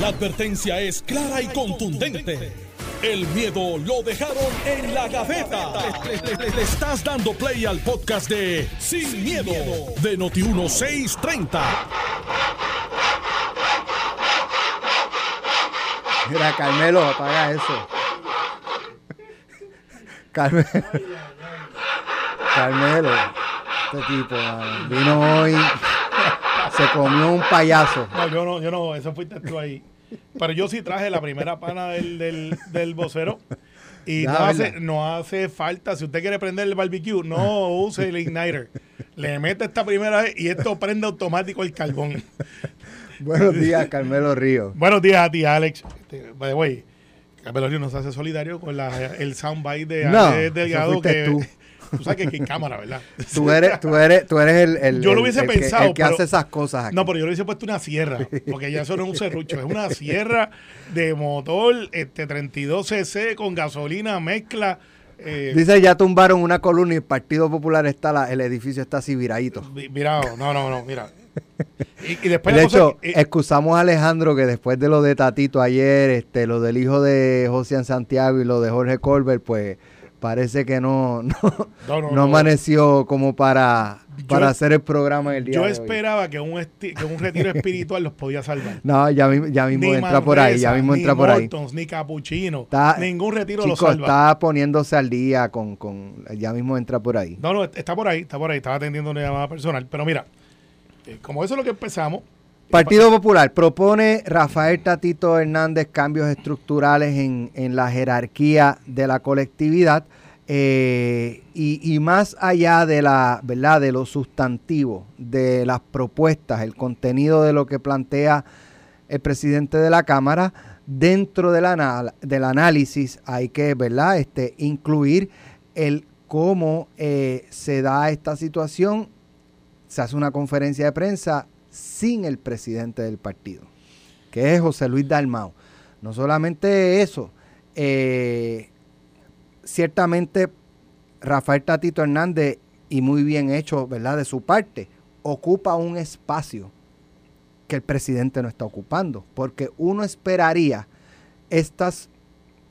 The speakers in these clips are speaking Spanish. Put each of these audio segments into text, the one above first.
La advertencia es clara y contundente. El miedo lo dejaron en la gaveta. Le, estás dando play al podcast de Sin, miedo, de Noti1630. Mira, Carmelo, apaga eso. Carmelo. Carmelo. Este tipo, vino hoy, se comió un payaso. No, yo no, yo no, eso fuiste tú ahí. Pero yo sí traje la primera pana del, del, del vocero. Y no hace, no hace falta, si usted quiere prender el barbecue, no use el igniter. Le mete esta primera vez y esto prende automático el carbón. Buenos días, Carmelo Ríos. Buenos días a ti, Alex. Este, by the way, Carmelo Ríos nos hace solidario con la, el soundbite de No, Alex Delgado. Que, tú. Tú sabes que aquí en cámara, ¿verdad? Tú eres, tú eres, tú eres el, el- Yo lo hubiese el que- pensado, el que pero- hace esas cosas aquí. No, pero yo le hubiese puesto una sierra, porque ya eso no es un serrucho, es una sierra de motor este 32cc con gasolina, mezcla. eh, Dice, ya tumbaron una columna y el Partido Popular está, la- el edificio está así viradito. vi- mira, no, no, no, mira. Y, y después De hecho, es- eh, excusamos a Alejandro que después de lo de Tatito ayer, este, lo del hijo de José Santiago y lo de Jorge Colbert, pues parece que no, no, No, no, no no. amaneció como para, para hacer el programa el día yo de hoy. esperaba que un, que un retiro espiritual los podía salvar. No, ya, ya mismo Ni entra por ahí, ya mismo ni entra por ahí. Ni Capuchino, Está- ningún retiro lo Chico, salva. está poniéndose al día con, con, ya mismo entra por ahí. No, no, está por ahí, está por ahí, estaba atendiendo una llamada personal. Pero mira, eh, como eso es lo que empezamos. Partido Popular propone Rafael Tatito Hernández cambios estructurales en, en la jerarquía de la colectividad eh, y, más allá de la verdad de lo sustantivo de las propuestas, el contenido de lo que plantea el presidente de la Cámara, dentro del, del análisis hay que verdad este incluir el cómo eh, se da esta situación. Se hace una conferencia de prensa sin el presidente del partido, que es José Luis Dalmau. No solamente eso, eh, ciertamente Rafael Tatito Hernández, y muy bien hecho, ¿verdad? De su parte, ocupa un espacio que el presidente no está ocupando, porque uno esperaría estas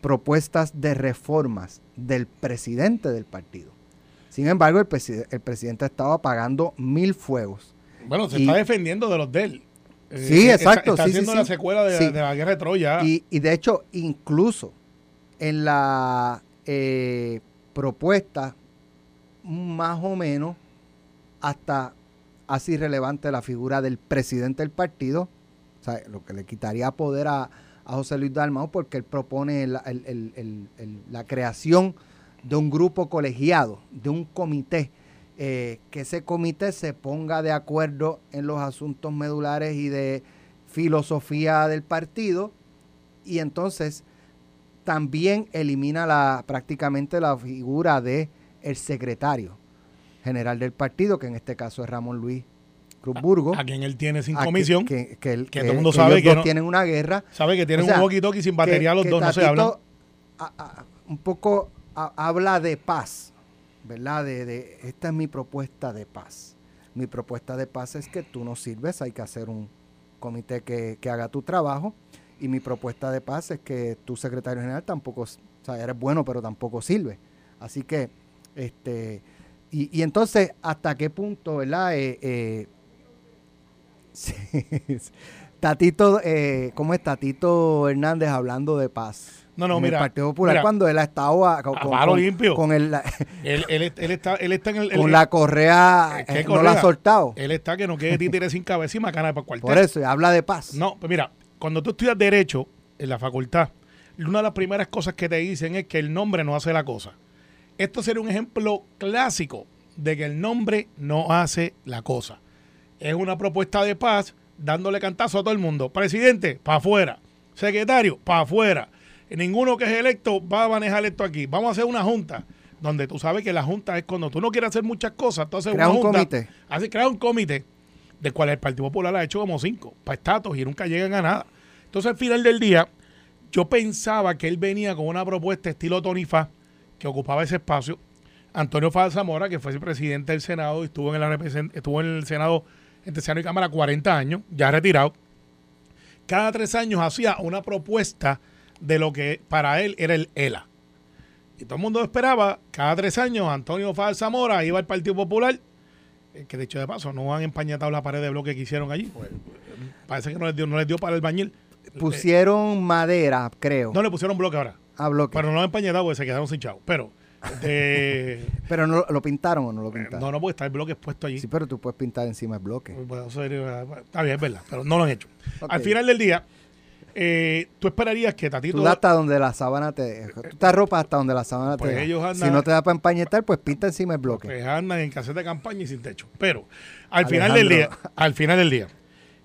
propuestas de reformas del presidente del partido. Sin embargo, el, preside- el presidente estaba apagando mil fuegos. Bueno, se Y- está defendiendo de los de él. Eh, Sí, está- exacto, Está, sí, sí, haciendo sí. la secuela de, la guerra de Troya. Y, y de hecho, incluso en la eh, propuesta, más o menos, hasta hace irrelevante la figura del presidente del partido, o sea, lo que le quitaría poder a, a José Luis Dalmau, porque él propone la, el- el- el- el- la creación de un grupo colegiado, de un comité, eh, que ese comité se ponga de acuerdo en los asuntos medulares y de filosofía del partido y entonces también elimina la prácticamente la figura de el secretario general del partido que en este caso es Ramón Luis Cruz Burgo a quien él tiene sin a que- comisión. que, que el- que todo el mundo que sabe ellos que no- tienen una guerra Sabe que tienen o sea, un walkie-talkie sin batería los dos, no se hablan. a- a- un poco a- habla de paz, ¿verdad? De, de esta es mi propuesta de paz. Mi propuesta de paz es que tú no sirves, hay que hacer un comité que, que haga tu trabajo. Y mi propuesta de paz es que tu secretario general tampoco, o sea, eres bueno, pero tampoco sirve. Así que, este, y, y entonces, ¿hasta qué punto, verdad? Eh, eh, Tatito, eh, ¿cómo es Tatito Hernández hablando de paz? No, no, en mira, El Partido Popular, mira. cuando él ha estado a- con, con- con- limpio. con el- Él, él, él está, él está en el. con la correa, ¿Qué eh, no la ha soltado. Él está que no quede títere sin cabeza y macana para cuartel. Por eso, y habla de paz. No, pues mira, cuando tú estudias Derecho en la facultad, una de las primeras cosas que te dicen es que el nombre no hace la cosa. Esto sería un ejemplo clásico de que el nombre no hace la cosa. Es una propuesta de paz dándole cantazo a todo el mundo. Presidente, para afuera. Secretario, para afuera. Ninguno que es electo va a manejar esto aquí. Vamos a hacer una junta donde tú sabes que la junta es cuando tú no quieres hacer muchas cosas, entonces Crea una un junta, comité. Así crea un comité del cual el Partido Popular ha hecho como cinco para estatus y nunca llegan a nada. Entonces al final del día, yo pensaba que él venía con una propuesta estilo Tony Fa, que ocupaba ese espacio. Antonio Fa Zamora, que fue el presidente del Senado y estuvo en, la estuvo en el Senado entre Senado y Cámara 40 años, ya retirado, cada tres años hacía una propuesta de lo que para él era el ELA. Y todo el mundo esperaba, cada tres años, Antonio Faz Zamora iba al Partido Popular, que de hecho de paso no han empañetado la pared de bloque que hicieron allí. Pues, parece que no les dio, no les dio para el bañil. Pusieron madera, creo. No le pusieron bloque ahora. A bloque. Pero no lo han empañetado porque se quedaron sin chavo. Pero. este, pero no lo pintaron o no lo eh, pintaron. no, no, porque está el bloque expuesto allí. Sí, pero tú puedes pintar encima el bloque. Pues, eh, está bien, es verdad, pero no lo han hecho. Al final del día, eh, tú esperarías que Tatito. Tú hasta donde la sábana te. Tú te ropa hasta donde la sábana Pues te. ellos si no te da para empañetar, pues pinta encima el bloque. Pues andan en caseta de campaña y sin techo. Pero al final del día, al final del día,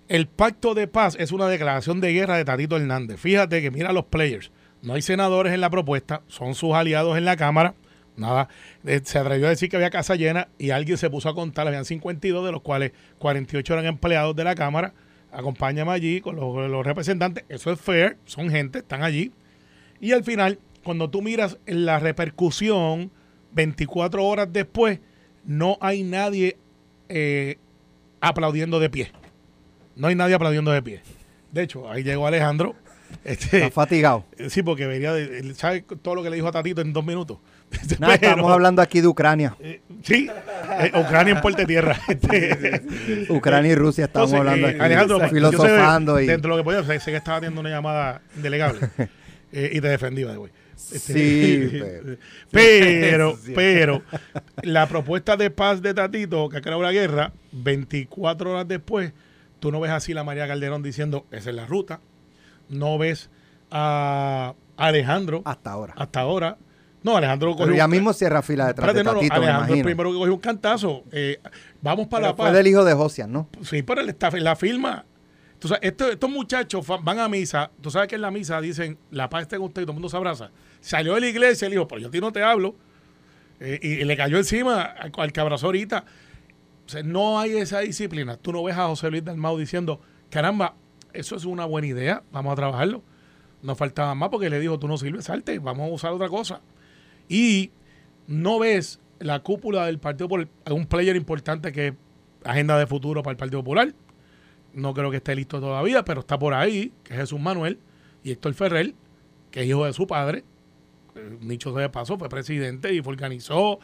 el pacto de paz es una declaración de guerra de Tatito Hernández. Fíjate que mira los players. No hay senadores en la propuesta, son sus aliados en la Cámara. Nada, eh, se atrevió a decir que había casa llena y alguien se puso a contar, habían 52, de los cuales 48 eran empleados de la Cámara. Acompáñame allí con los, los representantes. Eso es fair, son gente, están allí. Y al final, cuando tú miras la repercusión, 24 horas después, no hay nadie eh, aplaudiendo de pie. No hay nadie aplaudiendo de pie. De hecho, ahí llegó Alejandro. Este, Está fatigado. sí, porque venía de. él ¿Sabe todo lo que le dijo a Tatito en dos minutos? Pero, estamos hablando aquí de Ucrania. eh, sí, eh, Ucrania en puerta de tierra. Ucrania y Rusia estamos entonces, hablando eh, aquí. Alejandro, yo sé, filosofando y. dentro de lo que podía, sé, sé que estaba teniendo una llamada indelegable y te defendí, by the way. Este, Sí, pero- pero, pero, la propuesta de paz de Tatito, que ha creado la guerra, 24 horas después, tú no ves así la María Calderón diciendo, esa es la ruta. No ves a Alejandro Hasta ahora. hasta ahora. No, Alejandro cogió Pero ya un- mismo cierra fila detrás Espérate, de no, no, me Alejandro el primero que cogió un cantazo. Eh, vamos para Pero la fue paz. del hijo de Josian, ¿no? Sí, pero él está en la firma. Entonces, estos, estos muchachos van a misa. Tú sabes que en la misa dicen, la paz esté con usted y todo el mundo se abraza. Salió de la iglesia y le dijo, pero yo a ti no te hablo. Eh, y, y le cayó encima al, al que abrazó ahorita. O sea, no hay esa disciplina. Tú no ves a José Luis Dalmau diciendo, caramba, eso es una buena idea, vamos a trabajarlo. No faltaba más porque le dijo, tú no sirves, salte, vamos a usar otra cosa. Y no ves la cúpula del Partido Popular, un player importante que es agenda de futuro para el Partido Popular. No creo que esté listo todavía, pero está por ahí, que es Jesús Manuel y Héctor Ferrer, que es hijo de su padre. Sea de paso, fue presidente y fue organizó.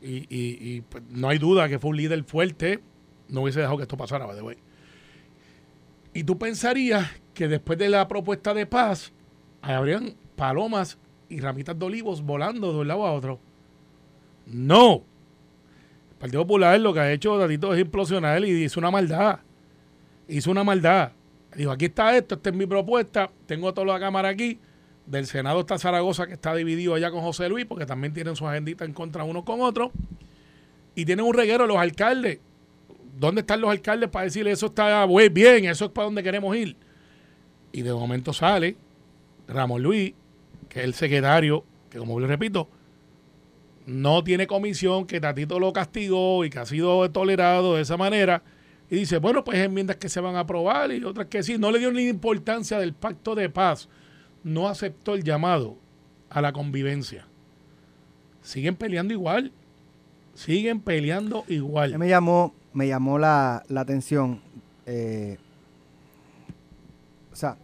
Y, y- y, pues, no hay duda que fue un líder fuerte. No hubiese dejado que esto pasara, by the way. Y tú pensarías que después de la propuesta de paz, habrían palomas y ramitas de olivos volando de un lado a otro. No. El Partido Popular lo que ha hecho Tatito es implosionar y hizo una maldad. Hizo una maldad. Dijo, aquí está esto, esta es mi propuesta, tengo toda la cámara aquí. Del Senado está Zaragoza, que está dividido allá con José Luis, porque también tienen su agendita en contra uno con otro. Y tienen un reguero los alcaldes. ¿Dónde están los alcaldes para decirle eso está bien, eso es para donde queremos ir? Y de momento sale Ramón Luis, el secretario, que como les repito, no tiene comisión, que Tatito lo castigó y que ha sido tolerado de esa manera. Y dice, bueno, pues enmiendas que se van a aprobar y otras que sí. No le dio ni importancia del pacto de paz. No aceptó el llamado a la convivencia. Siguen peleando igual. Siguen peleando igual. Me llamó, me llamó la, la atención. eh, o sea,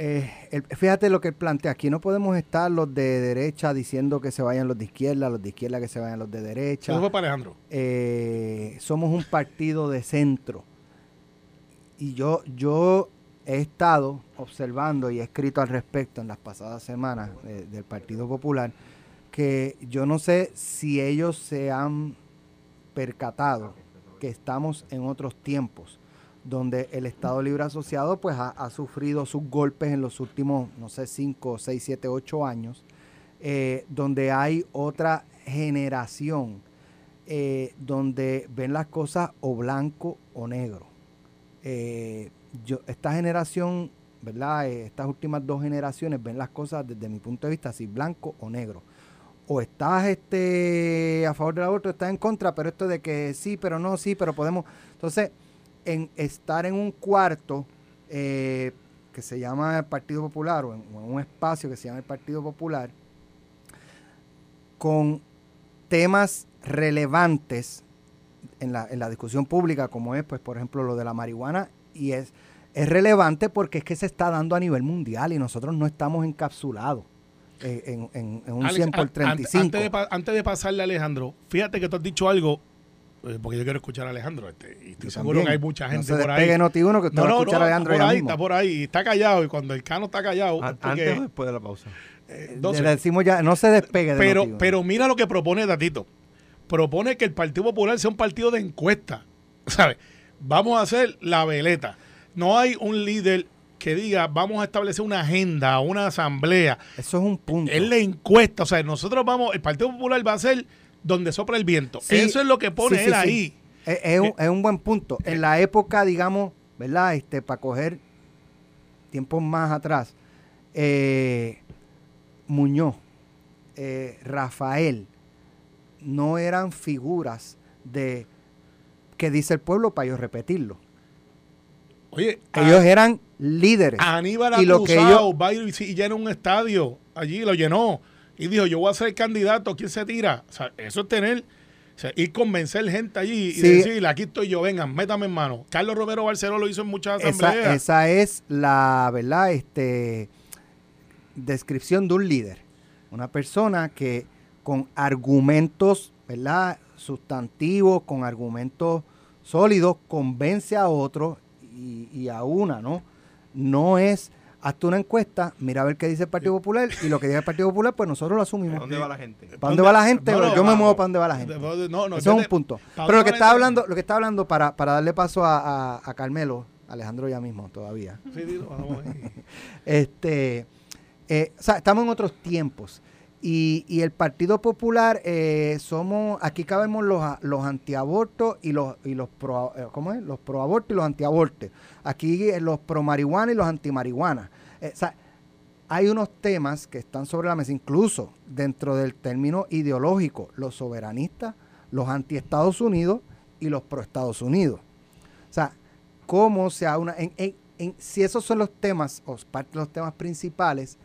eh, el- fíjate lo que él plantea. Aquí no podemos estar los de derecha diciendo que se vayan los de izquierda, los de izquierda que se vayan los de derecha. Eso fue para Alejandro. eh, somos un partido de centro. Y yo, yo he estado observando y he escrito al respecto en las pasadas semanas eh, del Partido Popular que yo no sé si ellos se han percatado que estamos en otros tiempos donde el Estado Libre Asociado pues ha, sufrido sus golpes en los últimos, no sé, 5, 6, 7, 8 años, eh, donde hay otra generación eh, donde ven las cosas o blanco o negro. Eh, yo, esta generación, ¿verdad? Estas últimas dos generaciones ven las cosas desde mi punto de vista así, blanco o negro. O estás este, a favor del aborto, estás en contra, pero esto de que sí, pero no, sí, pero podemos. Entonces, en estar en un cuarto eh, que se llama el Partido Popular, o en, o en un espacio que se llama el Partido Popular, con temas relevantes en la, en la discusión pública, como es, pues, por ejemplo, lo de la marihuana, y es es relevante porque es que se está dando a nivel mundial y nosotros no estamos encapsulados eh, en, un 100 por 35. Antes de, antes de pasarle Alejandro, fíjate que tú has dicho algo porque yo quiero escuchar a Alejandro. Este, y estoy seguro que hay mucha gente no por ahí. Noti uno que usted no, va a escuchar a Alejandro está por ahí, está por ahí, está callado. Y cuando el cano está callado. antes o después de la pausa. Eh, le decimos ya, no se despegue de pero, pero mira lo que propone Datito. Propone que el Partido Popular sea un partido de encuesta. ¿Sabes? Vamos a hacer la veleta. No hay un líder que diga vamos a establecer una agenda, una asamblea. Eso es un punto. Es la encuesta. O sea, nosotros vamos, el Partido Popular va a ser donde sopla el viento. Eso es lo que pone él ahí. Es, un, buen punto. En la época, digamos, ¿verdad? Este, para coger tiempos más atrás, eh, Muñoz, eh, Rafael, no eran figuras de que dice el pueblo para yo repetirlo. Oye, ellos eran líderes. Aníbal y lo que ellos, va y llena un estadio, allí lo llenó y dijo, yo voy a ser candidato, ¿quién se tira? O sea, eso es tener, o sea, ir convencer gente allí y decir, aquí estoy yo, vengan, métame en mano. Carlos Romero Barceló lo hizo en muchas asambleas. Esa, es la, ¿verdad? Este, descripción de un líder. Una persona que con argumentos, ¿verdad? Sustantivos, con argumentos sólidos, convence a otros y, y a una, ¿no? No es hazte una encuesta, mira a ver qué dice el Partido Popular y lo que diga el Partido Popular, pues nosotros lo asumimos. ¿Para dónde va la gente? ¿Para dónde va la gente? yo me muevo para dónde va la gente. No, no, Eso es un punto. Pero lo que está hablando, lo que está hablando para, para darle paso a, a, Carmelo, Alejandro ya mismo todavía. Sí, vamos este, eh, o sea, estamos en otros tiempos. Y, y el Partido Popular eh, somos, aquí cabemos los, los antiabortos y los y los pro, eh, ¿cómo es? Los proabortos y los antiabortos. Aquí eh, los pro marihuana y los antimarihuana. o sea, hay unos temas que están sobre la mesa, incluso dentro del término ideológico, los soberanistas, los anti-Estados Unidos y los pro-Estados Unidos. O sea, cómo se una... En, en, si esos son los temas, o parte de los temas principales,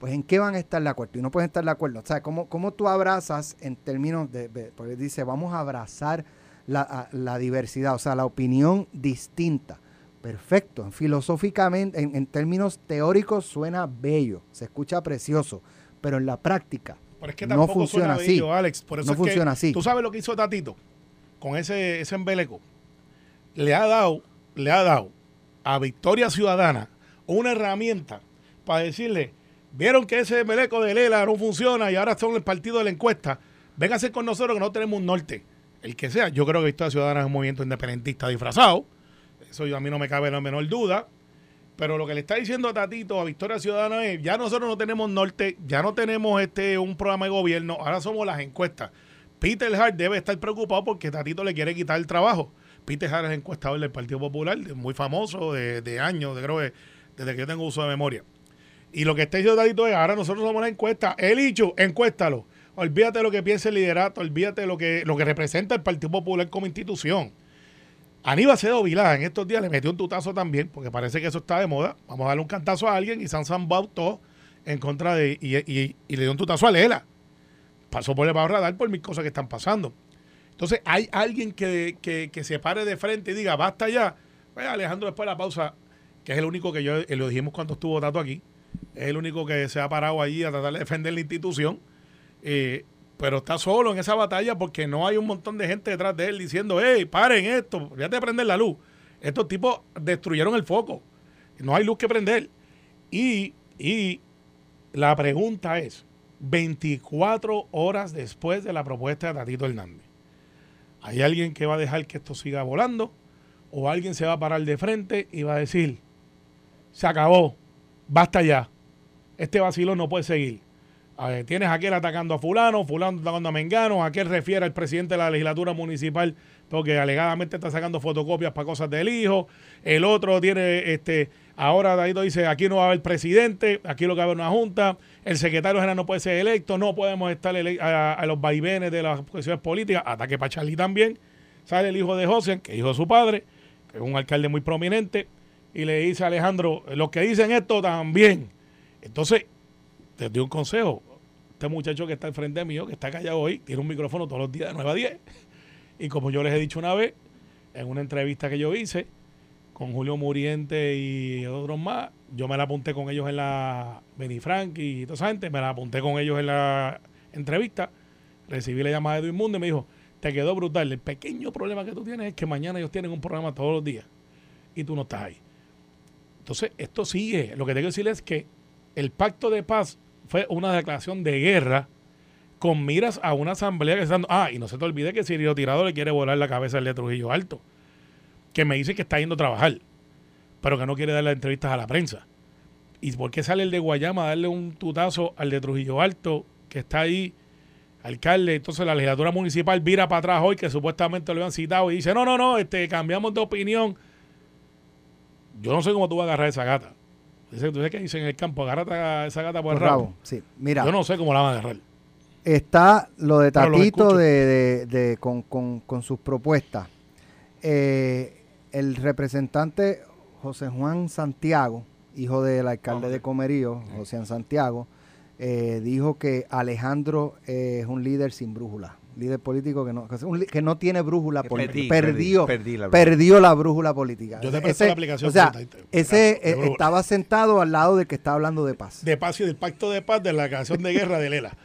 pues en qué van a estar de acuerdo y no pueden estar de acuerdo. O sea, ¿cómo, cómo tú abrazas en términos de, porque dice, vamos a abrazar la, diversidad, o sea, la opinión distinta. Perfecto, filosóficamente, en, términos teóricos suena bello, se escucha precioso, pero en la práctica no funciona así. Alex. Por eso no funciona así. Tú sabes lo que hizo Tatito con ese, ese embeleco. Le ha dado, le ha dado a Victoria Ciudadana una herramienta para decirle, Vieron que ese meleco de Lela no funciona y ahora son el partido de la encuesta. Véngase con nosotros que no tenemos un norte. El que sea. Yo creo que Victoria Ciudadana es un movimiento independentista disfrazado. Eso a mí no me cabe la menor duda. Pero lo que le está diciendo a Tatito a Victoria Ciudadana es, ya nosotros no tenemos norte, ya no tenemos este un programa de gobierno, ahora somos las encuestas. Peter Hart debe estar preocupado porque Tatito le quiere quitar el trabajo. Peter Hart es encuestador del Partido Popular, muy famoso de, de años, de, creo que desde que yo tengo uso de memoria. Y lo que está diciendo Dadito es, ahora nosotros somos la encuesta. El dicho, encuéstalo. Olvídate de lo que piensa el liderato, olvídate de lo que, lo que representa el Partido Popular como institución. Aníbal Cedo Vilá en estos días le metió un tutazo también, porque parece que eso está de moda. Vamos a darle un cantazo a alguien y Sansan bautó en contra de. Y, le dio un tutazo a Lela. Pasó por el bajo radar por mis cosas que están pasando. Entonces, hay alguien que, que, se pare de frente y diga, basta ya. Pues Alejandro, después de la pausa, que es el único que yo eh, lo dijimos cuando estuvo Tato aquí es el único que se ha parado allí a tratar de defender la institución. Eh, pero está solo en esa batalla porque no hay un montón de gente detrás de él diciendo, hey, paren esto, ya te prender la luz. Estos tipos destruyeron el foco. No hay luz que prender. Y, y la pregunta es, 24 horas después de la propuesta de Tatito Hernández, ¿hay alguien que va a dejar que esto siga volando? ¿O alguien se va a parar de frente y va a decir, se acabó, basta ya. Este vacilo no puede seguir. tienes a aquel atacando a fulano, fulano atacando a Mengano, aquel refiere al presidente de la legislatura municipal porque alegadamente está sacando fotocopias para cosas del hijo. El otro tiene, este, ahora David dice, aquí no va a haber presidente, aquí lo que va a haber una junta, el secretario general no puede ser electo, no podemos estar a, los vaivenes de las cuestiones políticas, ataque para Charlie también. Sale el hijo de José, que hijo de su padre, que es un alcalde muy prominente, y le dice a Alejandro, los que dicen esto también. Entonces, te doy un consejo. Este muchacho que está al frente mío, que está callado hoy, tiene un micrófono todos los días de 9 a 10. Y como yo les he dicho una vez, en una entrevista que yo hice con Julio Muriente y otros más. Yo me la apunté con ellos en la Benny Frank y toda esa gente, me la apunté con ellos en la entrevista. Recibí la llamada de Edwin Mundo y me dijo, te quedó brutal. El pequeño problema que tú tienes es que mañana ellos tienen un programa todos los días y tú no estás ahí. Entonces, esto sigue. Lo que tengo que decir es que el pacto de paz fue una declaración de guerra con miras a una asamblea que está dando. Ah, y no se te olvide que Sirio Tirado le quiere volar la cabeza al de Trujillo Alto, que me dice que está yendo a trabajar, pero que no quiere darle entrevistas a la prensa. ¿Y por qué sale el de Guayama a darle un tutazo al de Trujillo Alto, que está ahí, alcalde? Entonces la legislatura municipal vira para atrás hoy, que supuestamente lo habían citado, y dice, no, no, no, este, cambiamos de opinión. Yo no sé cómo tú vas a agarrar esa gata. Dice, tú sabes que dice en el campo, agarra esa gata por, el rabo. Sí, mira. Yo no sé cómo la van a agarrar. Está lo de Tatito de, de- de- con, con- con sus propuestas. Eh, el representante José Juan Santiago, hijo del alcalde de Comerío, José Santiago, eh, dijo que Alejandro eh, es un líder sin brújula. Líder político que no, que no tiene brújula Que política. perdí, perdió, perdí, perdí la brújula. perdió la brújula política. Yo te presté la aplicación, O sea, ese eh, estaba sentado al lado del que está hablando de paz. de paz y del pacto de paz de la canción de guerra de Lela.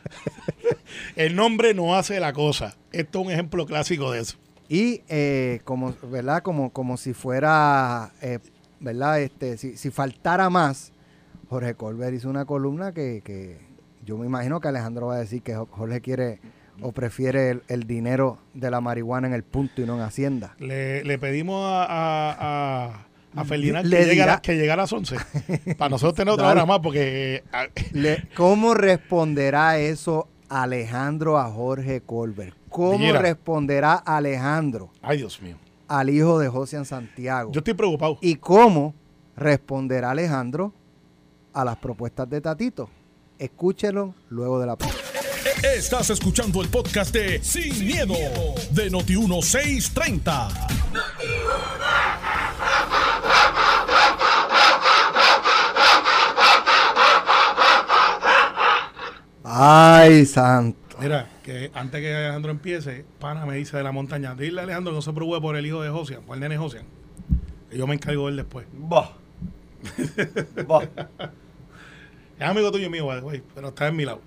el nombre no hace la cosa. Esto es un ejemplo clásico de eso. Y eh, como, ¿verdad? Como, como si fuera, eh, ¿verdad? Este, si, si faltara más, Jorge Colbert hizo una columna que, que yo me imagino que Alejandro va a decir que Jo- Jorge quiere o prefiere el, el dinero de la marihuana en el punto y no en Hacienda. Le, le pedimos a, a, a, a Ferdinand Le que, llegue a, la- que llegue a las 11 para nosotros tener otra Dale. hora más porque... a- Le- ¿Cómo responderá eso Alejandro a Jorge Colbert? ¿Cómo responderá Alejandro ay, Dios mío. al hijo de José Santiago? Yo estoy preocupado. ¿Y cómo responderá Alejandro a las propuestas de Tatito? Escúchelo luego de la pausa. Estás escuchando el podcast de Sin, miedo, de Noti1630. Ay, santo. Mira, que antes que Alejandro empiece, Pana me dice de la montaña, dile a Alejandro que no se preocupe por el hijo de Josian, por el nene Josian. Que yo me encargo de él después. Bah. Bah. Es amigo tuyo y mío, way, pero está en mi lado.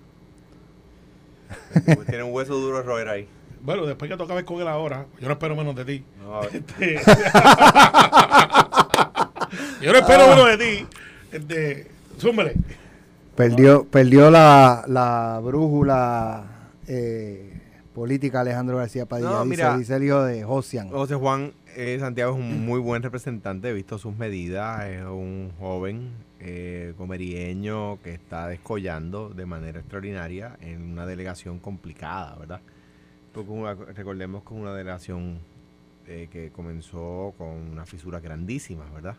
Tiene un hueso duro de roer ahí. Bueno, después que toca ver con él ahora, yo no espero menos de ti. No, a ver. Este, yo no espero menos de ti. Este, zúmbele. Perdió, perdió la, la brújula eh, política Alejandro García Padilla. No, mira. dice el hijo de Josian. José Juan eh, Santiago es un muy buen representante, he visto sus medidas, es un joven eh, comerieño que está descollando de manera extraordinaria en una delegación complicada, ¿verdad? Porque una- recordemos que es una delegación eh, que comenzó con unas fisuras grandísimas, ¿verdad?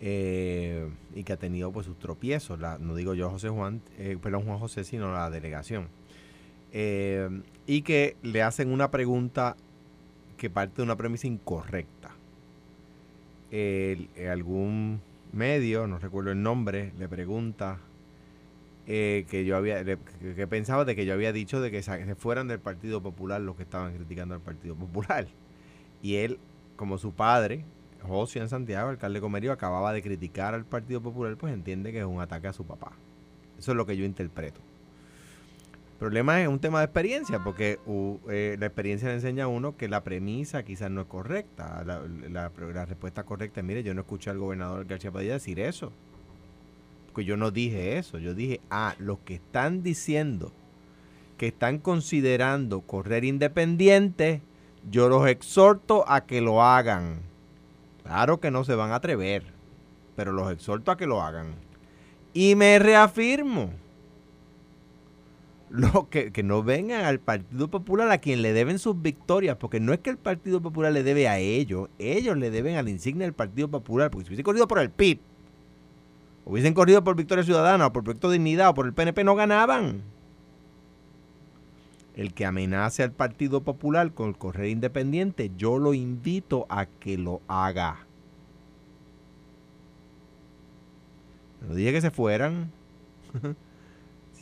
Eh, y que ha tenido pues sus tropiezos, la- no digo yo José Juan, eh, perdón Juan José, sino la delegación. Eh, y que le hacen una pregunta que parte de una premisa incorrecta. El- algún medio, no recuerdo el nombre, le pregunta eh, que yo había, que, pensaba de que yo había dicho de que se fueran del Partido Popular los que estaban criticando al Partido Popular. Y él, como su padre, José en Santiago, alcalde de Comerío, acababa de criticar al Partido Popular, pues entiende que es un ataque a su papá. Eso es lo que yo interpreto. Problema es un tema de experiencia, porque uh, la experiencia le enseña a uno que la premisa quizás no es correcta. La, la- respuesta correcta mire, yo no escuché al gobernador García Padilla decir eso. Porque yo no dije eso. Yo dije, ah, los que están diciendo que están considerando correr independiente, yo los exhorto a que lo hagan. Claro que no se van a atrever, pero los exhorto a que lo hagan. Y me reafirmo lo que, que no vengan al Partido Popular a quien le deben sus victorias, porque no es que el Partido Popular le debe a ellos, ellos le deben a la insignia del Partido Popular, porque si hubiesen corrido por el PIB, hubiesen corrido por Victoria Ciudadana, o por Proyecto Dignidad, o por el PNP, no ganaban. El que amenace al Partido Popular con el correr independiente, yo lo invito a que lo haga. No dije que se fueran.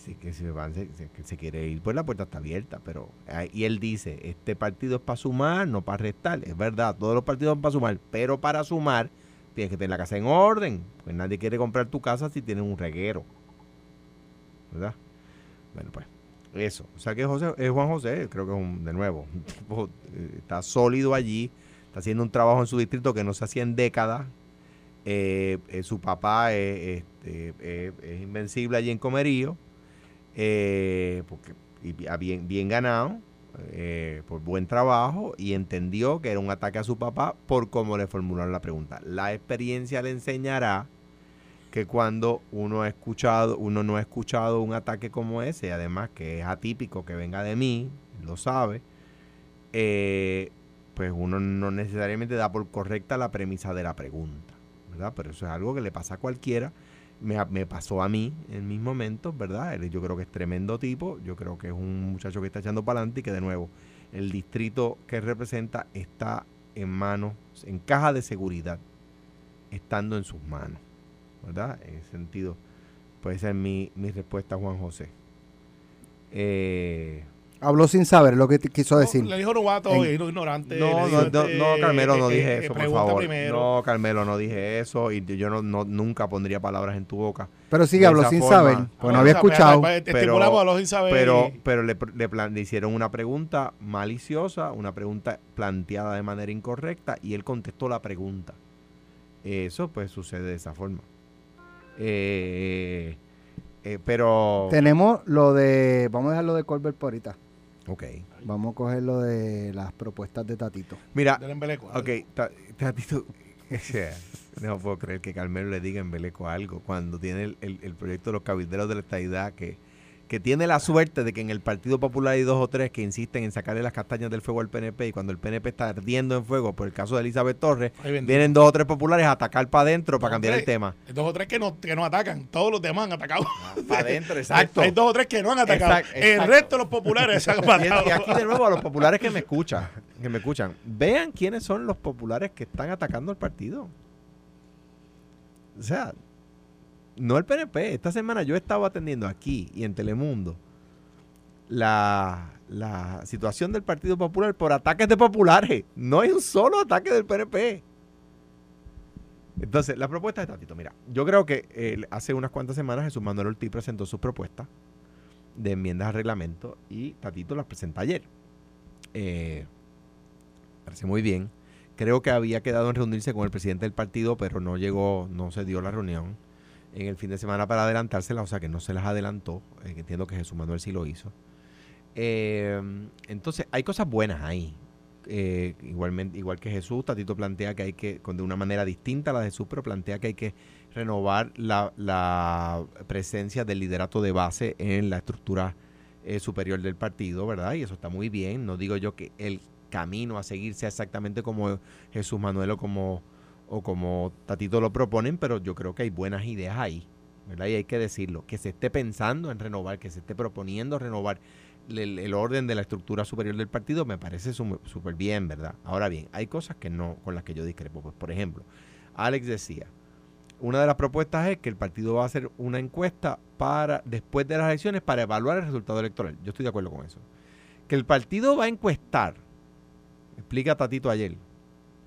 Sí, que se, van, se, quiere ir, pues la puerta está abierta. pero Y él dice, este partido es para sumar, no para restar. Es verdad, todos los partidos son para sumar, pero para sumar tienes que tener la casa en orden. Pues nadie quiere comprar tu casa si tienes un reguero. ¿Verdad? Bueno, pues eso. O sea que José, es Juan José, creo que es un, de nuevo, un tipo, eh, está sólido allí, está haciendo un trabajo en su distrito que no se hacía en décadas. Eh, eh, su papá es, este, es invencible allí en Comerío, porque y bien, bien ganado, por buen trabajo, y entendió que era un ataque a su papá por cómo le formularon la pregunta. La experiencia le enseñará que cuando uno ha escuchado, uno no ha escuchado un ataque como ese, además que es atípico que venga de mí, lo sabe, eh, pues uno no necesariamente da por correcta la premisa de la pregunta, ¿verdad? Pero eso es algo que le pasa a cualquiera. Me, me, pasó a mí en mis momentos, ¿verdad? Yo creo que es tremendo tipo, yo creo que es un muchacho que está echando para adelante y que de nuevo el distrito que representa está en manos, en caja de seguridad, estando en sus manos. ¿verdad? En ese sentido, puede ser mi, mi respuesta Juan José. Eh, Habló sin saber lo que quiso decir. le dijo novato y ignorante. No, no, no, no, Carmelo, no dije eso, por favor. No, Carmelo, no dije eso y yo no, no, nunca pondría palabras en tu boca. Pero sí habló sin saber, pues no había escuchado. Pero, pero, pero le, le, le, hicieron una pregunta maliciosa, una pregunta planteada de manera incorrecta y él contestó la pregunta. Eso pues sucede de esa forma. Eh, eh, pero. Tenemos lo de. Vamos a dejar lo de Colbert por ahorita. Ok. Vamos a coger lo de las propuestas de Tatito. Mira. Ok, Tatito. no puedo creer que Carmelo le diga embeleco algo cuando tiene el, el proyecto de los cabilderos de la estadidad que que tiene la suerte de que en el Partido Popular hay dos o tres que insisten en sacarle las castañas del fuego al PNP y cuando el PNP está ardiendo en fuego por el caso de Elizabeth Torres, vienen dos o tres populares a atacar para adentro para cambiar el tema. Hay dos o tres que no, que no atacan, todos los demás han atacado. Ah, para adentro, exacto. Hay, dos o tres que no han atacado. El resto de los populares se han atacado. Y, aquí de nuevo a los populares que me escuchan, que me escuchan, vean quiénes son los populares que están atacando al partido. O sea, no el PNP. Esta semana yo he estado atendiendo aquí y en Telemundo la, situación del Partido Popular por ataques de populares. No hay un solo ataque del PNP. Entonces, la propuesta de Tatito, mira, yo creo que eh, hace unas cuantas semanas Jesús Manuel Ortiz presentó sus propuestas de enmiendas al reglamento y Tatito las presenta ayer. Eh, parece muy bien. Creo que había quedado en reunirse con el presidente del partido, pero no llegó, no se dio la reunión en el fin de semana para adelantársela, o sea que no se las adelantó. Eh, entiendo que Jesús Manuel sí lo hizo. Eh, entonces, hay cosas buenas ahí. Eh, igualmente, igual que Jesús, Tatito plantea que hay que, de una manera distinta a la de Jesús, pero plantea que hay que renovar la, presencia del liderato de base en la estructura superior del partido, ¿verdad? Y eso está muy bien. No digo yo que el camino a seguir sea exactamente como Jesús Manuel o como o como Tatito lo proponen, pero yo creo que hay buenas ideas ahí, ¿verdad? Y hay que decirlo, que se esté pensando en renovar, que se esté proponiendo renovar el, orden de la estructura superior del partido, me parece súper bien, ¿verdad? Ahora bien, hay cosas que no, con las que yo discrepo. Pues, por ejemplo, Alex decía, una de las propuestas es que el partido va a hacer una encuesta para después de las elecciones para evaluar el resultado electoral. Yo estoy de acuerdo con eso. Que el partido va a encuestar, explica Tatito ayer,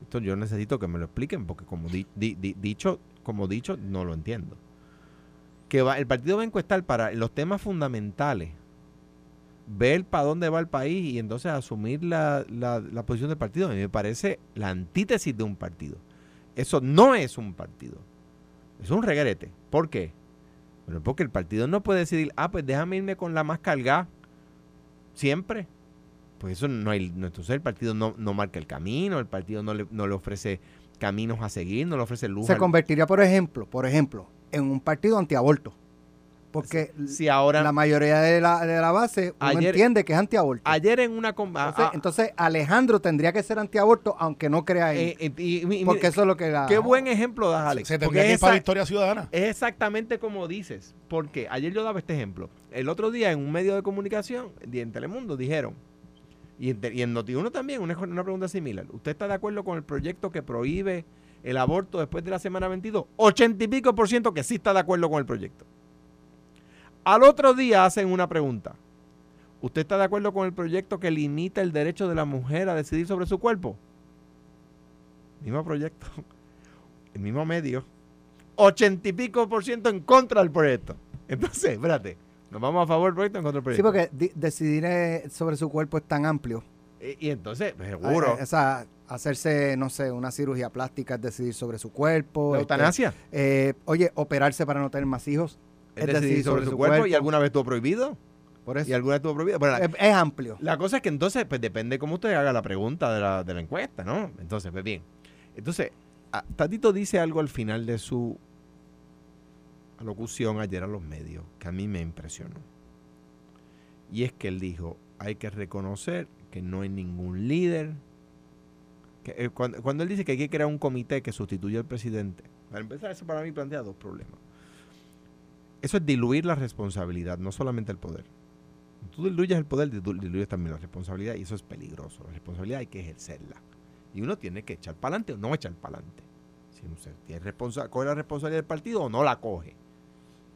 esto yo necesito que me lo expliquen porque como dicho, como dicho, no lo entiendo. Que va, el partido va a encuestar para los temas fundamentales, ver para dónde va el país y entonces asumir la, la, posición del partido. A mí me parece la antítesis de un partido. Eso no es un partido. Es un regrete. ¿Por qué? Bueno, porque el partido no puede decidir, ah, pues déjame irme con la más cargada siempre pues eso no hay, entonces el partido no, no marca el camino, el partido no le, no le ofrece caminos a seguir, no le ofrece luz. Se convertiría, por ejemplo, por ejemplo, en un partido antiaborto. Porque si ahora, la mayoría de la, de la base entiende que es antiaborto. Ayer en una... Entonces, entonces, Alejandro tendría que ser antiaborto aunque no crea en eh, eh, Porque eso es lo que la... Qué buen ejemplo das, Alex. Se tendría que ir para la historia ciudadana. Es exactamente como dices. Porque ayer yo daba este ejemplo. El otro día en un medio de comunicación, en Telemundo, dijeron y en, y Noti1 también, una, una pregunta similar. ¿Usted está de acuerdo con el proyecto que prohíbe el aborto después de la semana 22? 80 y pico por ciento que sí está de acuerdo con el proyecto. Al otro día hacen una pregunta. ¿Usted está de acuerdo con el proyecto que limita el derecho de la mujer a decidir sobre su cuerpo? Mismo proyecto. el mismo medio, ochenta y pico por ciento en contra del proyecto. Entonces, espérate, ¿nos vamos a favor del proyecto o en contra del Sí, proyecto? porque di- decidir eh, sobre su cuerpo es tan amplio. Y, y entonces, pues, seguro, Eh, eh, o sea, hacerse, no sé, una cirugía plástica es decidir sobre su cuerpo. la este, eutanasia eh, oye, operarse para no tener más hijos es decidir sobre, su cuerpo, y alguna vez estuvo prohibido. Por eso. Y alguna vez estuvo prohibido. La, es, es amplio. la cosa es que entonces, pues depende cómo usted haga la pregunta de la, de la encuesta, ¿no? Entonces, pues bien. Entonces, a- Tatito dice algo al final de su alocución ayer a los medios que a mí me impresionó. Y es que él dijo, hay que reconocer que no hay ningún líder. Que, eh, cuando, él dice que hay que crear un comité que sustituya al presidente, para empezar, eso para mí plantea dos problemas. Eso es diluir la responsabilidad, no solamente el poder. Tú diluyes el poder, dilu- diluyes también la responsabilidad y eso es peligroso. La responsabilidad hay que ejercerla. Y uno tiene que echar para adelante o no echar para adelante. Si se tiene coge la responsabilidad del partido o no la coge.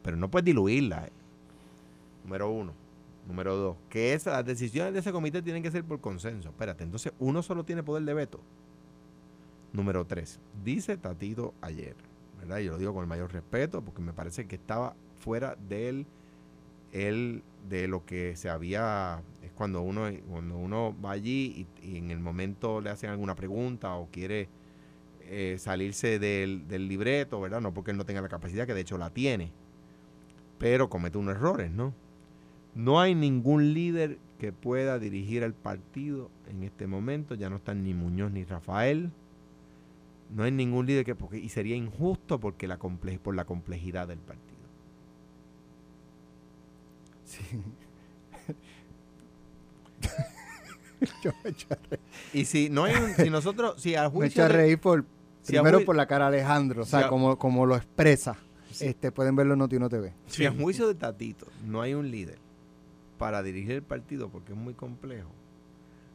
Pero no puedes diluirla. Número uno. Número dos. Que esas, las decisiones de ese comité tienen que ser por consenso. Espérate, entonces uno solo tiene poder de veto. Número tres. Dice Tatito ayer, ¿verdad? Yo lo digo con el mayor respeto porque me parece que estaba fuera del el, de lo que se había es cuando uno cuando uno va allí y, y en el momento le hacen alguna pregunta o quiere eh, salirse del, del libreto, ¿verdad? No porque él no tenga la capacidad, que de hecho la tiene, pero comete unos errores, ¿no? No hay ningún líder que pueda dirigir al partido en este momento, ya no están ni Muñoz ni Rafael. No hay ningún líder que porque y sería injusto porque la comple- por la complejidad del partido. Sí. Yo me echo a reír, Y si no hay un- si nosotros si a me juicio echo a reír por, si primero por la cara de Alejandro, o sea, a- como, como lo expresa. Sí. Este, pueden verlo en Noti1 TV. Si a juicio de Tatito no hay un líder para dirigir el partido porque es muy complejo,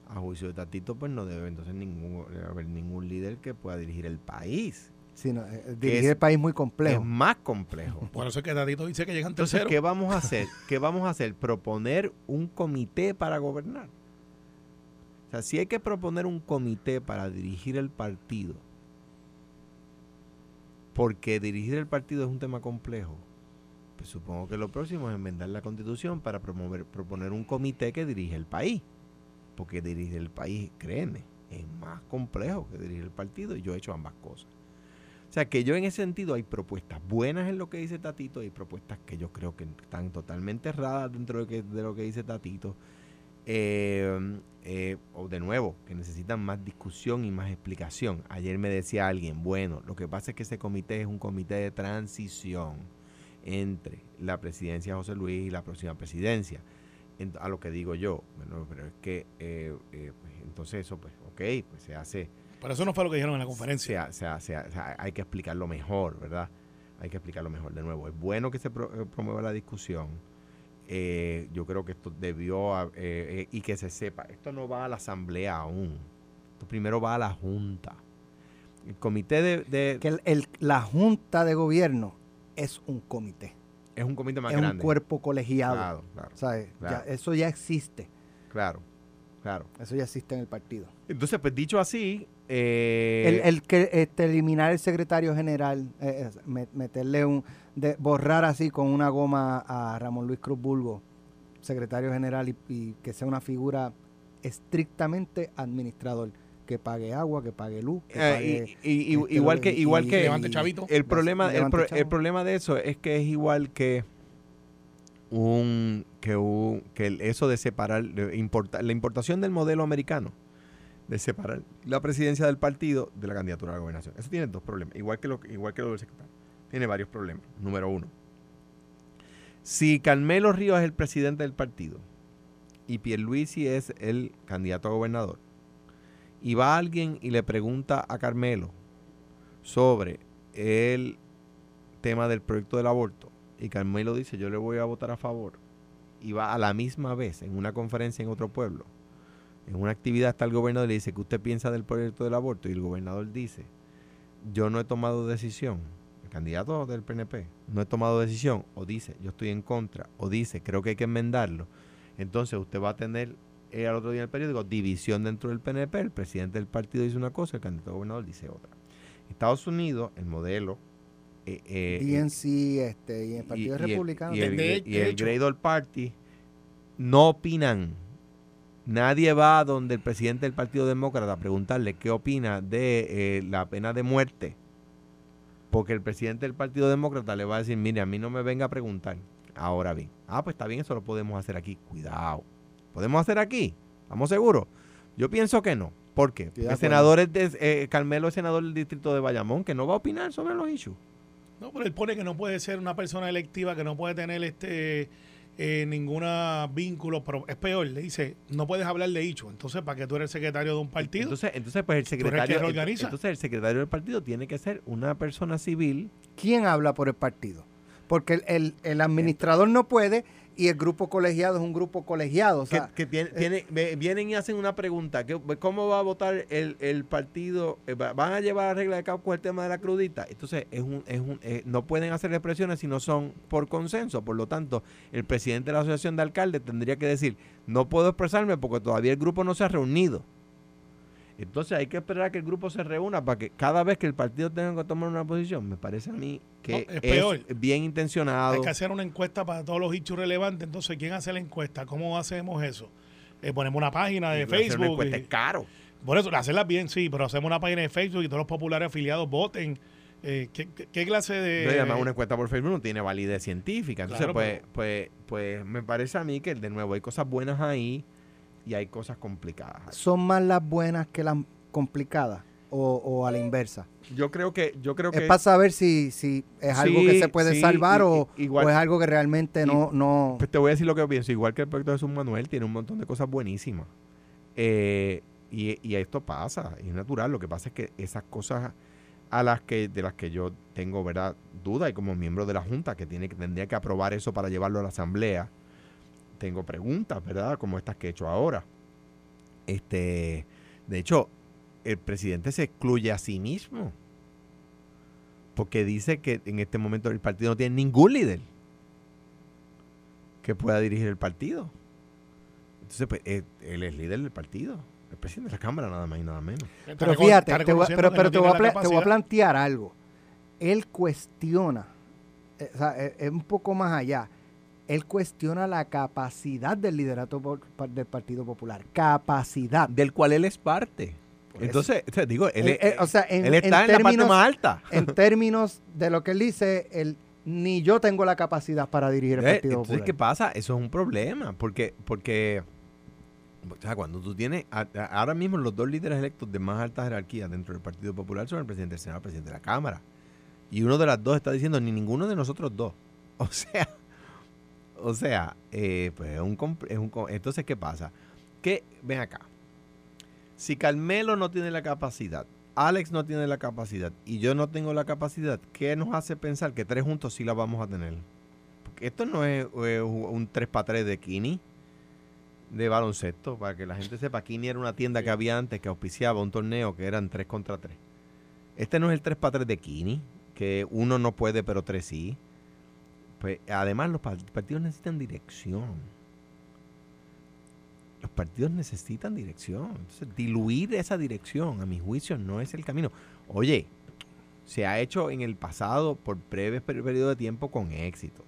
a juicio de Tatito pues no debe entonces ningún, haber ningún líder que pueda dirigir el país. Sí, no, eh, dirigir es- el país muy complejo. Es más complejo. Por eso es que Tatito dice que llegan Entonces, terceros. ¿qué vamos a hacer? ¿Qué vamos a hacer? Proponer un comité para gobernar. O sea, si hay que proponer un comité para dirigir el partido, porque dirigir el partido es un tema complejo, pues supongo que lo próximo es enmendar la constitución para promover, proponer un comité que dirige el país. Porque dirigir el país, créeme, es más complejo que dirigir el partido y yo he hecho ambas cosas. O sea que yo en ese sentido hay propuestas buenas en lo que dice Tatito, hay propuestas que yo creo que están totalmente erradas dentro de, lo que dice Tatito. Eh, eh, o de nuevo, que necesitan más discusión y más explicación. Ayer me decía alguien, bueno, lo que pasa es que ese comité es un comité de transición entre la presidencia de José Luis y la próxima presidencia. A lo que digo yo, bueno, pero es que eh, eh, pues, entonces eso, pues, ok, pues se hace Pero eso no fue lo que dijeron en la conferencia. se se se ha- se ha- hay que explicarlo mejor, ¿verdad? Hay que explicarlo mejor. De nuevo, es bueno que se pro- eh, promueva la discusión. Eh, yo creo que esto debió, a- eh, eh, y que se sepa, esto no va a la asamblea aún. Esto primero va a la junta. El comité de... de- Que el- el- la Junta de Gobierno es un comité, es un comité más es un grande. cuerpo colegiado. Claro, claro, claro. Ya- eso ya existe, claro, claro. eso ya existe en el partido. Entonces, pues dicho así... eh, el, el que este, eliminar el secretario general, eh, me- meterle un, de, borrar así con una goma a Ramón Luis Cruz Bulgo, secretario general, y, y que sea una figura estrictamente administrador, que pague agua, que pague luz, que eh, pague, y- y- y- este, igual que... igual y- que Levante chavito. El problema, el, Levante pro- el problema de eso es que es igual que un que un que eso de separar de la importación del modelo americano de separar la presidencia del partido de la candidatura a la gobernación. Eso tiene dos problemas, igual que lo igual que lo del secretario. Tiene varios problemas. Número uno, si Carmelo Ríos es el presidente del partido y Pierluisi es el candidato a gobernador y va alguien y le pregunta a Carmelo sobre el tema del proyecto del aborto y Carmelo dice yo le voy a votar a favor y va a la misma vez en una conferencia en otro pueblo, en una actividad está el gobernador y le dice ¿qué usted piensa del proyecto del aborto? Y el gobernador dice yo no he tomado decisión, el candidato del PNP no he tomado decisión o dice yo estoy en contra o dice creo que hay que enmendarlo, entonces usted va a tener eh, al otro día en el periódico división dentro del PNP, el presidente del partido dice una cosa, el candidato gobernador dice otra. Estados Unidos, el modelo... Eh, eh, DNC este, y el Partido Republicano. Y el, y el Great Old Party no opinan. Nadie va donde el presidente del Partido Demócrata a preguntarle qué opina de eh, la pena de muerte. Porque el presidente del Partido Demócrata le va a decir, mire, a mí no me venga a preguntar. Ahora bien. Ah, pues está bien, eso lo podemos hacer aquí. Cuidado. ¿Podemos hacer aquí? ¿Estamos seguros? Yo pienso que no. ¿Por qué? Porque el senador es de, eh, Carmelo es senador del distrito de Bayamón, que no va a opinar sobre los issues. No, pero él pone que no puede ser una persona electiva, que no puede tener este eh, ninguna vínculo, pero es peor, le dice, no puedes hablar de hecho. Entonces, ¿para qué tú eres secretario de un partido? Entonces, entonces pues el secretario, entonces el secretario del partido tiene que ser una persona civil. ¿Quién habla por el partido? Porque el, el administrador no puede y el grupo colegiado es un grupo colegiado. que, eh, vienen y hacen una pregunta. ¿Cómo va a votar el, partido? Eh, ¿Van a llevar a regla de con el tema de la crudita? Entonces, es un, es un, eh, no pueden hacer expresiones si no son por consenso. Por lo tanto, el presidente de la Asociación de Alcaldes tendría que decir, no puedo expresarme porque todavía el grupo no se ha reunido. Entonces hay que esperar a que el grupo se reúna para que cada vez que el partido tenga que tomar una posición, me parece a mí que es, bien intencionado. Hay que hacer una encuesta para todos los hechos relevantes. Entonces, ¿quién hace la encuesta? ¿Cómo hacemos eso? Eh, ponemos una página de Facebook. Una encuesta es caro. Por eso, hacerla bien, sí, pero hacemos una página de Facebook y todos los populares afiliados voten. Eh, ¿qué, clase de...? además una encuesta por Facebook no tiene validez científica. Entonces, pues, pues, pues me parece a mí que, de nuevo, hay cosas buenas ahí y hay cosas complicadas. ¿Son más las buenas que las complicadas o, a la inversa? Yo creo que... Yo creo que es para saber si, si es algo que se puede salvar o, es algo que realmente no... no pues te voy a decir lo que pienso. Igual que el proyecto de Jesús Manuel tiene un montón de cosas buenísimas. Eh, y, y, esto pasa, y es natural. Lo que pasa es que esas cosas a las que de las que yo tengo verdad duda y como miembro de la junta que tiene que tendría que aprobar eso para llevarlo a la asamblea tengo preguntas, ¿verdad? Como estas que he hecho ahora. Este, de hecho, el presidente se excluye a sí mismo. Porque dice que en este momento el partido no tiene ningún líder que pueda dirigir el partido. Entonces, pues, él, es líder del partido. El presidente de la Cámara, nada más y nada menos. Pero fíjate, te pero, pero te, voy a, plantear algo. Él cuestiona, eh, o sea, es un poco más allá él cuestiona la capacidad del liderato del Partido Popular. Capacidad. Del cual él es parte. Entonces, digo, él, eh, eh, o sea, en, está en, la parte más alta. En términos de lo que él dice, él, ni yo tengo la capacidad para dirigir el eh, Partido entonces, ¿qué pasa? Eso es un problema, porque, porque o sea, cuando tú tienes, ahora mismo los dos líderes electos de más alta jerarquía dentro del Partido Popular son el presidente del Senado y el presidente de la Cámara. Y uno de las dos está diciendo, ni ninguno de nosotros dos. O sea, o sea, eh, pues es un, es un, entonces, ¿qué pasa? Que, ven acá, si Carmelo no tiene la capacidad, Alex no tiene la capacidad y yo no tengo la capacidad, ¿qué nos hace pensar que tres juntos sí la vamos a tener? Porque esto no es, un 3 para 3 de Kini, de baloncesto, para que la gente sepa, Kini era una tienda que había antes que auspiciaba un torneo que eran 3 contra 3. Este no es el 3 para 3 de Kini, que uno no puede, pero tres sí. Pues además los partidos necesitan dirección. Los partidos necesitan dirección. Entonces, diluir esa dirección, a mi juicio, no es el camino. Oye, se ha hecho en el pasado por breves periodos de tiempo con éxito.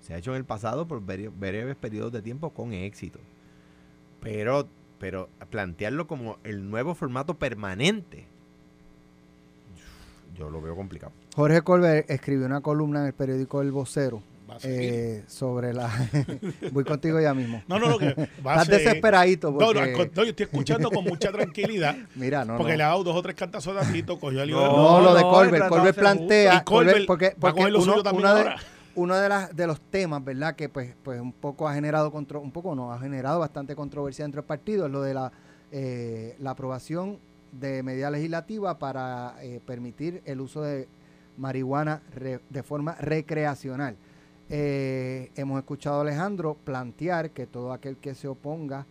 Se ha hecho en el pasado por breves periodos de tiempo con éxito. Pero, pero plantearlo como el nuevo formato permanente yo lo veo complicado. Jorge Colbert escribió una columna en el periódico El Vocero eh, sobre la. Voy contigo ya mismo. No, no, no. Que Estás desesperadito. Porque... No, no, yo estoy escuchando con mucha tranquilidad. Mira, no. Porque le ha dado dos o tres cantazos de Tito, cogió el libro. No, lo de Colbert. Colbert plantea. Colbert, porque, porque uno, una de, uno de, las, de los temas, ¿verdad? Que pues, pues un poco ha generado, contro, un poco no, ha generado bastante controversia entre el partido, es lo de la, eh, la aprobación de medida legislativa para eh, permitir el uso de marihuana de forma recreacional. Eh, hemos escuchado a Alejandro plantear que todo aquel que se oponga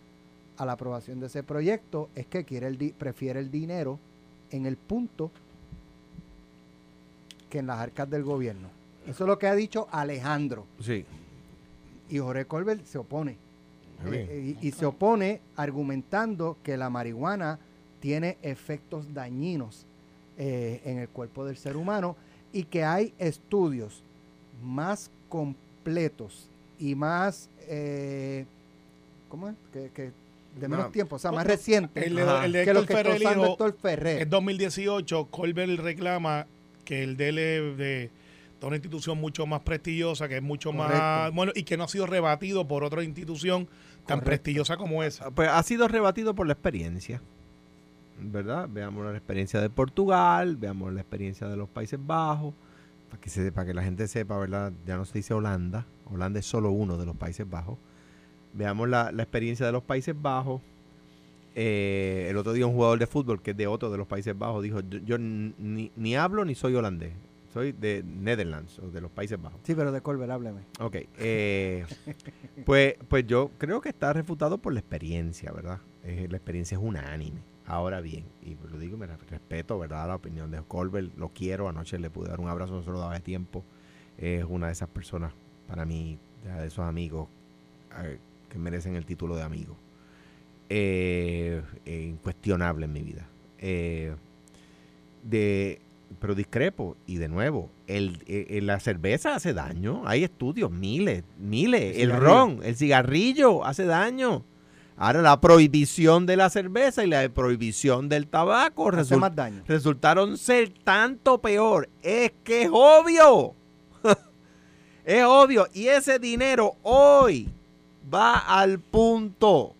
a la aprobación de ese proyecto es que quiere el prefiere el dinero en el punto que en las arcas del gobierno. Eso es lo que ha dicho Alejandro. Sí. Y Jorge Colbert se opone. Eh, y se opone argumentando que la marihuana tiene efectos dañinos eh, en el cuerpo del ser humano y que hay estudios más completos y más, eh, ¿cómo es? Que, que de menos No. tiempo, o sea, más recientes El el de que Héctor que Ferrer Héctor Ferrer. en 2018, Colbert reclama que el es de, de una institución mucho más prestigiosa, que es mucho más, bueno, y que no ha sido rebatido por otra institución tan Correcto. prestigiosa como esa. Pues ha sido rebatido por la experiencia. ¿Verdad? Veamos la experiencia de Portugal, veamos la experiencia de los Países Bajos, para que, que la gente sepa, ¿verdad? Ya no se dice Holanda, Holanda es solo uno de los Países Bajos. Veamos la, la experiencia de los Países Bajos. Eh, el otro día un jugador de fútbol que es de otro de los Países Bajos dijo, yo, yo ni, ni hablo ni soy holandés, soy de Netherlands o de los Países Bajos. Sí, pero de Colbert, hábleme. Ok, eh, pues, pues yo creo que está refutado por la experiencia, ¿verdad? Eh, la experiencia es unánime. Ahora bien, y lo digo, me respeto, ¿verdad? La opinión de Colbert, lo quiero, anoche le pude dar un abrazo, no se lo daba de tiempo. Es una de esas personas, para mí, de esos amigos eh, que merecen el título de amigo. Incuestionable en mi vida. Eh, de, pero discrepo, y de nuevo, el, eh, eh, la cerveza hace daño. Hay estudios, miles, miles. El ron, el cigarrillo hace daño. Ahora la prohibición de la cerveza y la prohibición del tabaco más daño. resultaron ser tanto peor. Es que es obvio. es obvio. Y ese dinero hoy va al punto.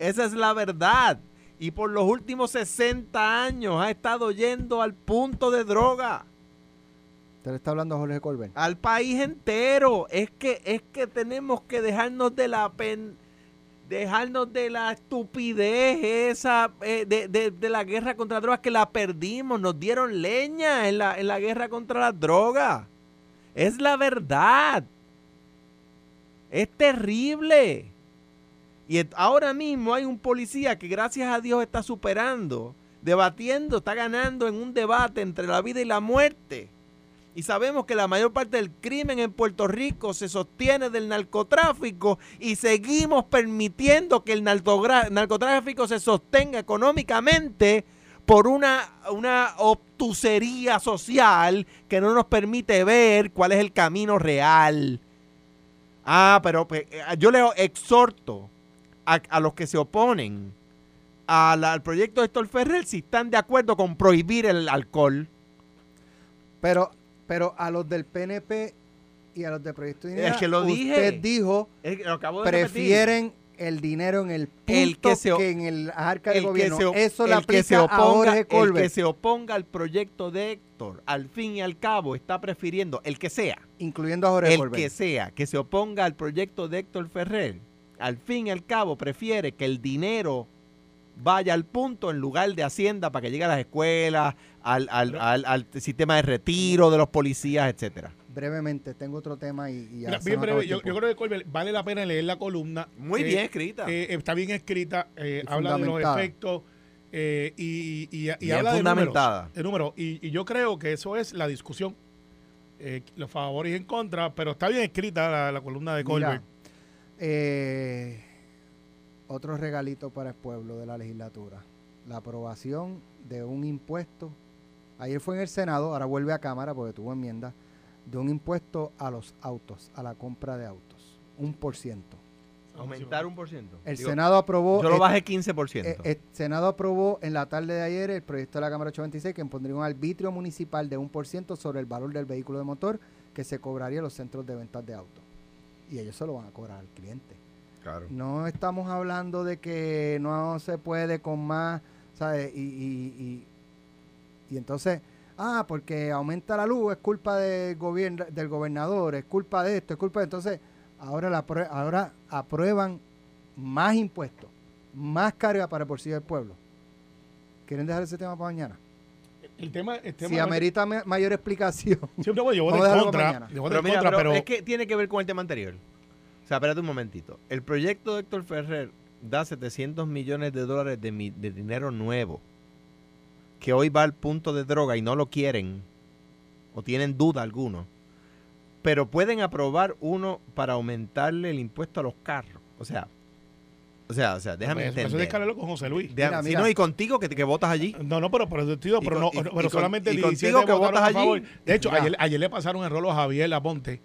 Esa es la verdad. Y por los últimos 60 años ha estado yendo al punto de droga. Usted le está hablando a Jorge Colbert. Al país entero. Es que, es que tenemos que dejarnos de la pen, dejarnos de la estupidez esa eh, de, de- de la guerra contra las drogas que la perdimos. Nos dieron leña en la, en la guerra contra las drogas. Es la verdad. Es terrible. Y ahora mismo hay un policía que gracias a Dios está superando, debatiendo, está ganando en un debate entre la vida y la muerte. Y sabemos que la mayor parte del crimen en Puerto Rico se sostiene del narcotráfico y seguimos permitiendo que el narcotráfico se sostenga económicamente por una, una obtusería social que no nos permite ver cuál es el camino real. Ah, pero pues, eh, yo le exhorto a, a los que se oponen la- al proyecto de Héctor Ferrer si están de acuerdo con prohibir el alcohol. Pero, pero a los del PNP y a los de Proyecto Dignidad, Es que lo usted dije. dijo, Es que lo acabo de repetir. prefieren el dinero en el punto El que se que en el arca del gobierno. se, Eso le el que se aplica a oponga, Jorge el que se oponga al proyecto de Héctor, al fin y al cabo, está prefiriendo, el que sea, incluyendo a Jorge el Colbert. que sea, que se oponga al proyecto de Héctor Ferrer, al fin y al cabo prefiere que el dinero vaya al punto en lugar de Hacienda para que llegue a las escuelas, al, al- Pero- al- al sistema de retiro de los policías, etcétera. Brevemente, tengo otro tema y, y ya Mira, bien breve, yo, creo que Colbert vale la pena leer la columna. Muy Eh, bien escrita. eh, está bien escrita, eh, habla de los efectos eh, y, y- y- habla de fundamentada. números. de números. Y, y yo creo que eso es la discusión. Eh, los favores y en contra, pero está bien escrita la, la columna de Mira, Colbert. Eh, otro regalito para el pueblo de la legislatura. La aprobación de un impuesto. Ayer fue en el Senado, ahora vuelve a Cámara porque tuvo enmienda. De un impuesto a los autos, a la compra de autos. Un por ciento. Aumentar un por ciento. El Digo, Senado aprobó. Yo lo bajé 15%. eh, el Senado aprobó en la tarde de ayer el proyecto de la Cámara 86 que impondría un arbitrio municipal de un por ciento sobre el valor del vehículo de motor que se cobraría en los centros de ventas de autos. Y ellos se lo van a cobrar al cliente. claro. No estamos hablando de que no se puede con más, ¿sabes? Y, y, y, y entonces, ah, porque aumenta la luz, es culpa del, gobierno, del gobernador, es culpa de esto, es culpa de... Entonces, ahora, la, ahora aprueban más impuestos, más carga para el bolsillo del pueblo. ¿Quieren dejar ese tema para mañana? El tema, el tema Si amerita ma- mayor explicación. Siempre voy, yo voy de contra. yo voy de Pero mira, contra, pero pero, es que tiene que ver con el tema anterior. O sea, espérate un momentito. El proyecto de Héctor Ferrer da 700 millones de dólares de, mi- de dinero nuevo que hoy va al punto de droga y no lo quieren o tienen duda alguno. Pero pueden aprobar uno para aumentarle el impuesto a los carros. O sea, O sea, o sea, déjame Eso- Eso entender. descárgalo con José Luis. Déjame- Mira, si mira. no, y contigo que, que votas allí. No, no, pero, pero, tío, pero, con- no, y- pero y con- solamente y 17 contigo que votas allí. favor. De hecho, ayer, ayer le pasaron el rolo a Javier Laponte,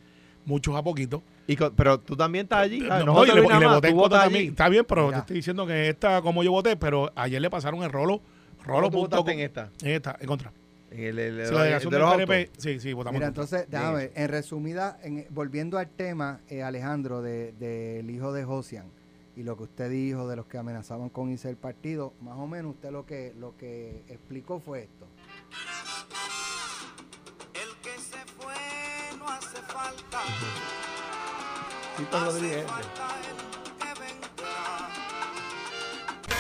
muchos a poquitos. Y con- pero tú también estás allí. Ah, No, y le, no y le voté en contra también. Está bien, pero Mira. te estoy diciendo que esta, como yo voté, pero ayer le pasaron el rolo. Rolo. ¿Cómo tú punto votaste en esta? En esta, en contra. En el, el- el- Sí, la delegación de del los PNP, autos. sí, sí, votamos Mira, entonces, déjame ver, en resumida, en- volviendo al tema, eh, Alejandro, del de, del hijo de Josian y lo que usted dijo de los que amenazaban con irse del partido, más o menos usted lo que, lo que explicó fue esto. El que se fue no hace falta. Tito Rodríguez. Falta el.